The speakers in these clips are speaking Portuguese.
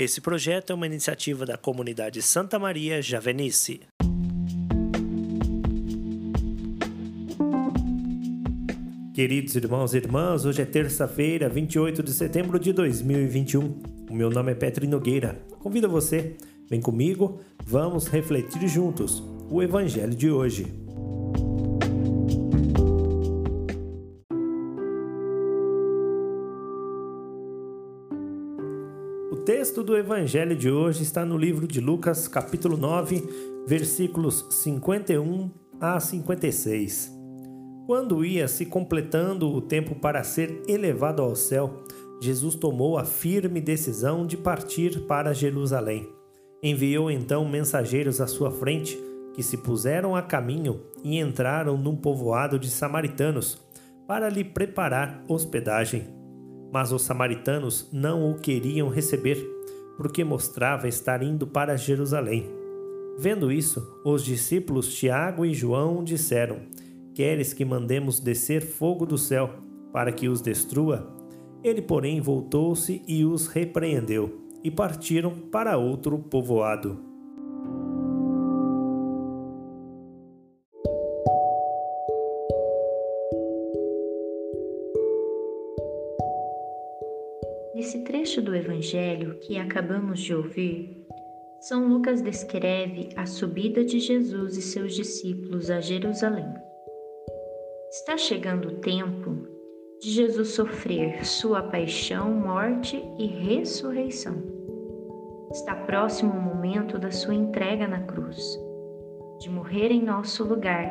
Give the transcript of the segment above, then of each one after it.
Esse projeto é uma iniciativa da comunidade Santa Maria Javenice. Queridos irmãos e irmãs, hoje é terça-feira, 28 de setembro de 2021. O meu nome é Petri Nogueira. Convido você, vem comigo, vamos refletir juntos o Evangelho de hoje. Texto do Evangelho de hoje está no livro de Lucas, capítulo 9, versículos 51 a 56. Quando ia se completando o tempo para ser elevado ao céu, Jesus tomou a firme decisão de partir para Jerusalém. Enviou então mensageiros à sua frente, que se puseram a caminho e entraram num povoado de samaritanos, para lhe preparar hospedagem. Mas os samaritanos não o queriam receber, porque mostrava estar indo para Jerusalém. Vendo isso, os discípulos Tiago e João disseram: Queres que mandemos descer fogo do céu para que os destrua? Ele, porém, voltou-se e os repreendeu, e partiram para outro povoado. Nesse trecho do Evangelho que acabamos de ouvir, São Lucas descreve a subida de Jesus e seus discípulos a Jerusalém. Está chegando o tempo de Jesus sofrer sua paixão, morte e ressurreição. Está próximo o momento da sua entrega na cruz, de morrer em nosso lugar,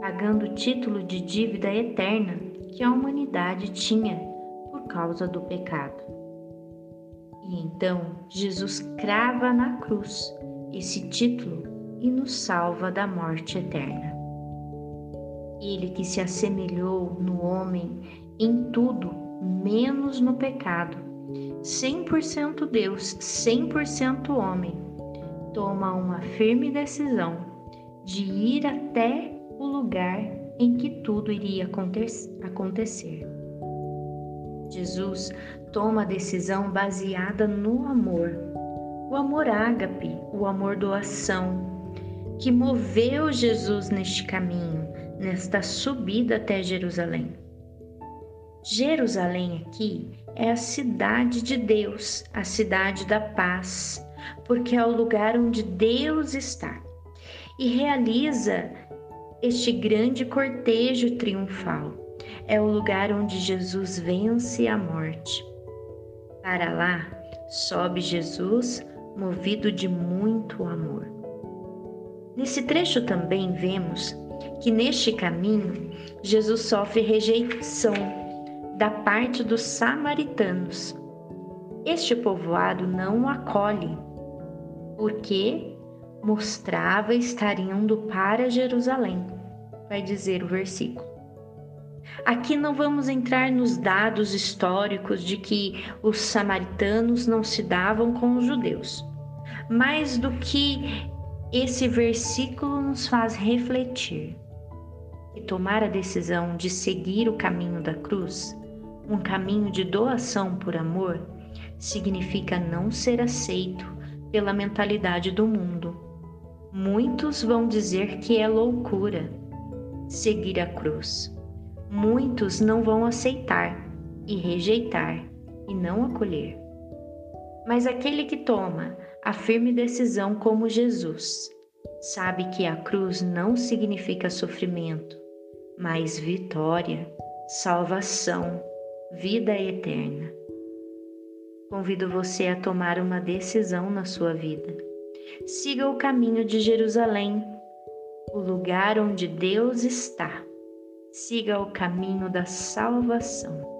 pagando o título de dívida eterna que a humanidade tinha causa do pecado. E então Jesus crava na cruz esse título e nos salva da morte eterna. Ele que se assemelhou no homem em tudo, menos no pecado. 100% Deus, 100% homem, toma uma firme decisão de ir até o lugar em que tudo iria acontecer. Jesus toma a decisão baseada no amor, o amor ágape, o amor doação, que moveu Jesus neste caminho, nesta subida até Jerusalém. Jerusalém aqui é a cidade de Deus, a cidade da paz, porque é o lugar onde Deus está e realiza este grande cortejo triunfal. É o lugar onde Jesus vence a morte. Para lá sobe Jesus, movido de muito amor. Nesse trecho também vemos que neste caminho Jesus sofre rejeição da parte dos samaritanos. Este povoado não o acolhe, porque mostrava estar indo para Jerusalém, vai dizer o versículo. Aqui não vamos entrar nos dados históricos de que os samaritanos não se davam com os judeus, mais do que esse versículo nos faz refletir e tomar a decisão de seguir o caminho da cruz, um caminho de doação por amor, significa não ser aceito pela mentalidade do mundo. Muitos vão dizer que é loucura seguir a cruz. Muitos não vão aceitar e rejeitar e não acolher. Mas aquele que toma a firme decisão como Jesus sabe que a cruz não significa sofrimento, mas vitória, salvação, vida eterna. Convido você a tomar uma decisão na sua vida. Siga o caminho de Jerusalém, o lugar onde Deus está. Siga o caminho da salvação.